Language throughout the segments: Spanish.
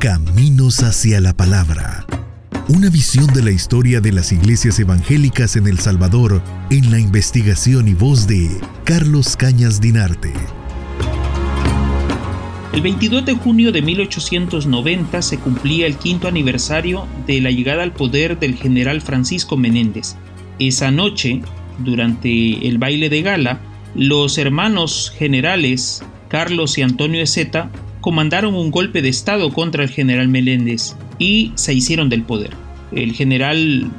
Caminos hacia la Palabra. Una visión de la historia de las iglesias evangélicas en El Salvador en la investigación y voz de Carlos Cañas Dinarte. El 22 de junio de 1890 se cumplía el quinto aniversario de la llegada al poder del general Francisco Menéndez. Esa noche, durante el baile de gala, los hermanos generales Carlos y Antonio Ezeta comandaron un golpe de Estado contra el general Meléndez y se hicieron del poder. El general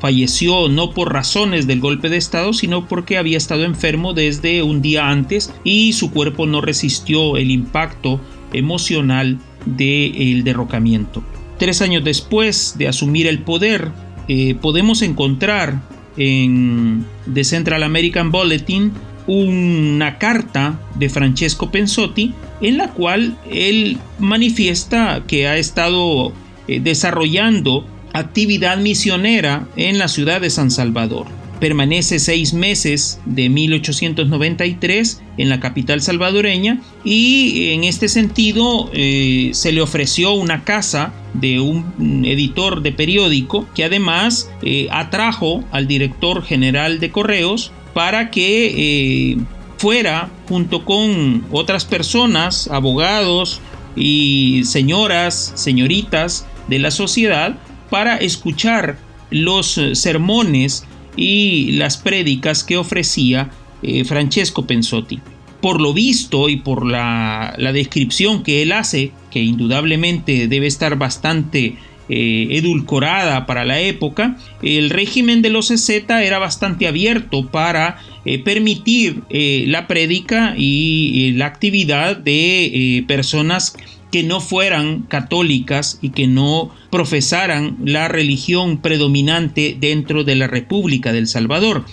falleció no por razones del golpe de Estado, sino porque había estado enfermo desde un día antes y su cuerpo no resistió el impacto emocional del derrocamiento. Tres años después de asumir el poder, eh, podemos encontrar en The Central American Bulletin una carta de Francesco Pensotti en la cual él manifiesta que ha estado eh, desarrollando actividad misionera en la ciudad de San Salvador. Permanece seis meses de 1893 en la capital salvadoreña y en este sentido eh, se le ofreció una casa de un editor de periódico que además eh, atrajo al director general de correos para que fuera junto con otras personas, abogados y señoras, señoritas de la sociedad, para escuchar los eh, sermones y las prédicas que ofrecía eh, Francesco Pensotti. Por lo visto y por la, la descripción que él hace, que indudablemente debe estar bastante eh, edulcorada para la época, el régimen de los EZ era bastante abierto para eh, permitir eh, la prédica y la actividad de personas que no fueran católicas y que no profesaran la religión predominante dentro de la República del Salvador.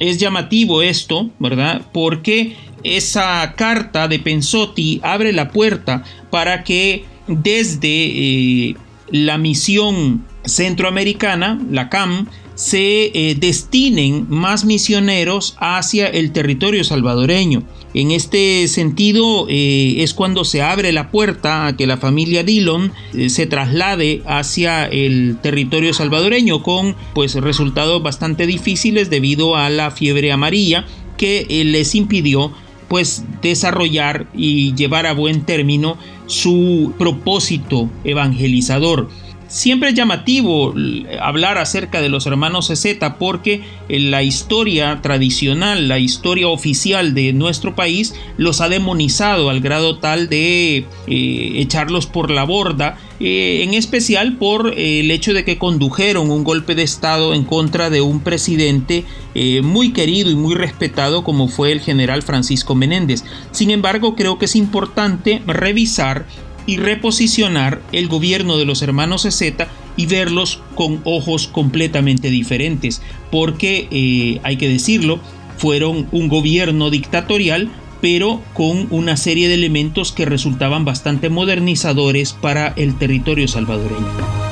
Es llamativo esto, ¿verdad? Porque esa carta de Pensotti abre la puerta para que desde la misión centroamericana, la CAM, se eh, destinen más misioneros hacia el territorio salvadoreño. En este sentido eh, es cuando se abre la puerta a que la familia Dillon eh, se traslade hacia el territorio salvadoreño con pues resultados bastante difíciles debido a la fiebre amarilla que les impidió pues desarrollar y llevar a buen término su propósito evangelizador. Siempre es llamativo hablar acerca de los hermanos Z porque la historia tradicional, la historia oficial de nuestro país los ha demonizado al grado tal de eh, echarlos por la borda, eh, en especial por eh, el hecho de que condujeron un golpe de Estado en contra de un presidente muy querido y muy respetado como fue el general Francisco Menéndez. Sin embargo, creo que es importante revisar y reposicionar el gobierno de los hermanos Z y verlos con ojos completamente diferentes, porque eh, hay que decirlo, fueron un gobierno dictatorial, pero con una serie de elementos que resultaban bastante modernizadores para el territorio salvadoreño.